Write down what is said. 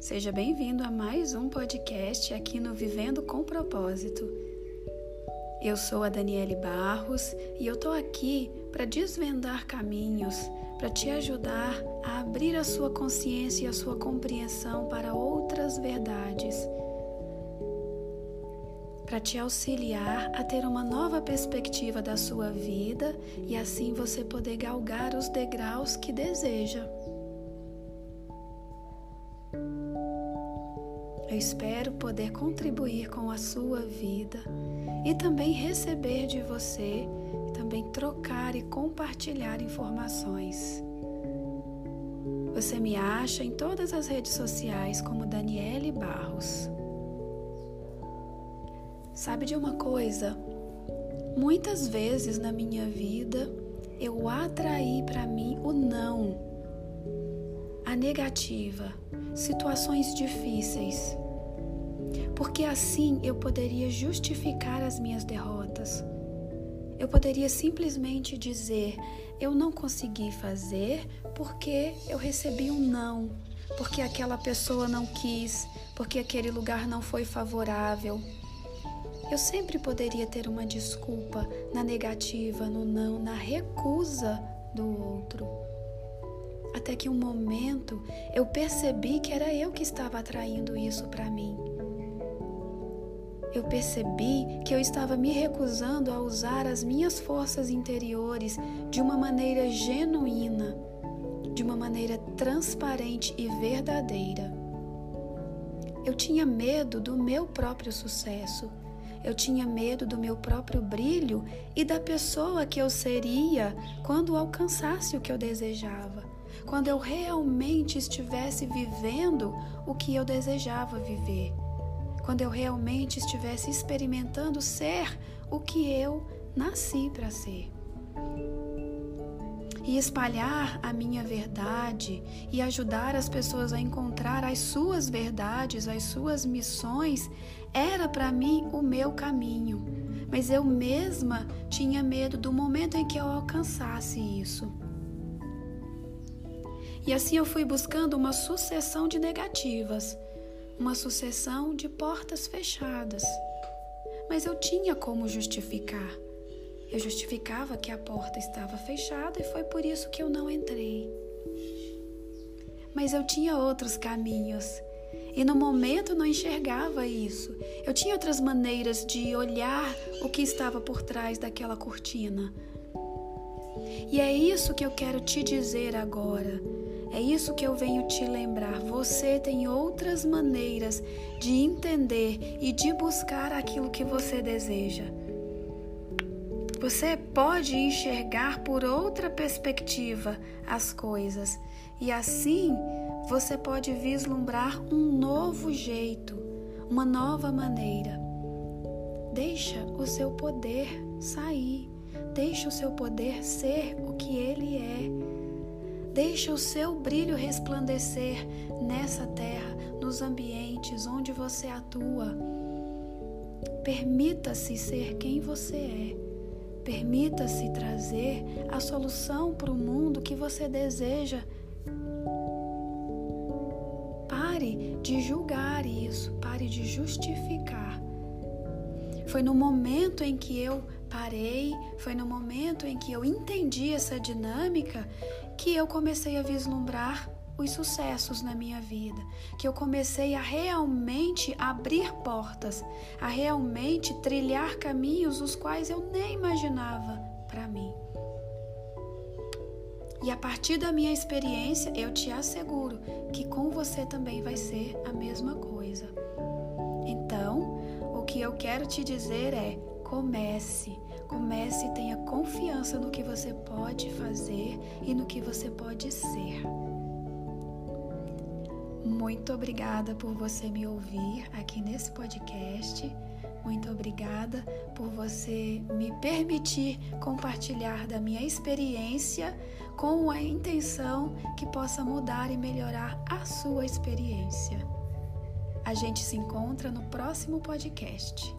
Seja bem-vindo a mais um podcast aqui no Vivendo com Propósito. Eu sou a Daniele Barros e eu tô aqui para desvendar caminhos, para te ajudar a abrir a sua consciência e a sua compreensão para outras verdades para te auxiliar a ter uma nova perspectiva da sua vida e assim você poder galgar os degraus que deseja. Eu espero poder contribuir com a sua vida e também receber de você também trocar e compartilhar informações. Você me acha em todas as redes sociais como Daniele Barros. Sabe de uma coisa? Muitas vezes na minha vida eu atraí para mim o não, a negativa, situações difíceis. Porque assim eu poderia justificar as minhas derrotas. Eu poderia simplesmente dizer: eu não consegui fazer porque eu recebi um não, porque aquela pessoa não quis, porque aquele lugar não foi favorável. Eu sempre poderia ter uma desculpa na negativa, no não, na recusa do outro. Até que um momento eu percebi que era eu que estava atraindo isso para mim. Eu percebi que eu estava me recusando a usar as minhas forças interiores de uma maneira genuína, de uma maneira transparente e verdadeira. Eu tinha medo do meu próprio sucesso eu tinha medo do meu próprio brilho e da pessoa que eu seria quando alcançasse o que eu desejava, quando eu realmente estivesse vivendo o que eu desejava viver, quando eu realmente estivesse experimentando ser o que eu nasci para ser e espalhar a minha verdade e ajudar as pessoas a encontrar as suas verdades, as suas missões, era para mim o meu caminho. Mas eu mesma tinha medo do momento em que eu alcançasse isso. E assim eu fui buscando uma sucessão de negativas, uma sucessão de portas fechadas. Mas eu tinha como justificar. Eu justificava que a porta estava fechada e foi por isso que eu não entrei. Mas eu tinha outros caminhos e no momento não enxergava isso. Eu tinha outras maneiras de olhar o que estava por trás daquela cortina. E é isso que eu quero te dizer agora. É isso que eu venho te lembrar. Você tem outras maneiras de entender e de buscar aquilo que você deseja. Você pode enxergar por outra perspectiva as coisas e assim você pode vislumbrar um novo jeito, uma nova maneira. Deixa o seu poder sair, deixa o seu poder ser o que ele é. Deixa o seu brilho resplandecer nessa terra, nos ambientes onde você atua. Permita-se ser quem você é. Permita-se trazer a solução para o mundo que você deseja. Pare de julgar isso, pare de justificar. Foi no momento em que eu parei, foi no momento em que eu entendi essa dinâmica que eu comecei a vislumbrar os sucessos na minha vida, que eu comecei a realmente abrir portas, a realmente trilhar caminhos os quais eu nem imaginava para mim. E a partir da minha experiência, eu te asseguro que com você também vai ser a mesma coisa. Então, o que eu quero te dizer é: comece, comece e tenha confiança no que você pode fazer e no que você pode ser. Muito obrigada por você me ouvir aqui nesse podcast. Muito obrigada por você me permitir compartilhar da minha experiência com a intenção que possa mudar e melhorar a sua experiência. A gente se encontra no próximo podcast.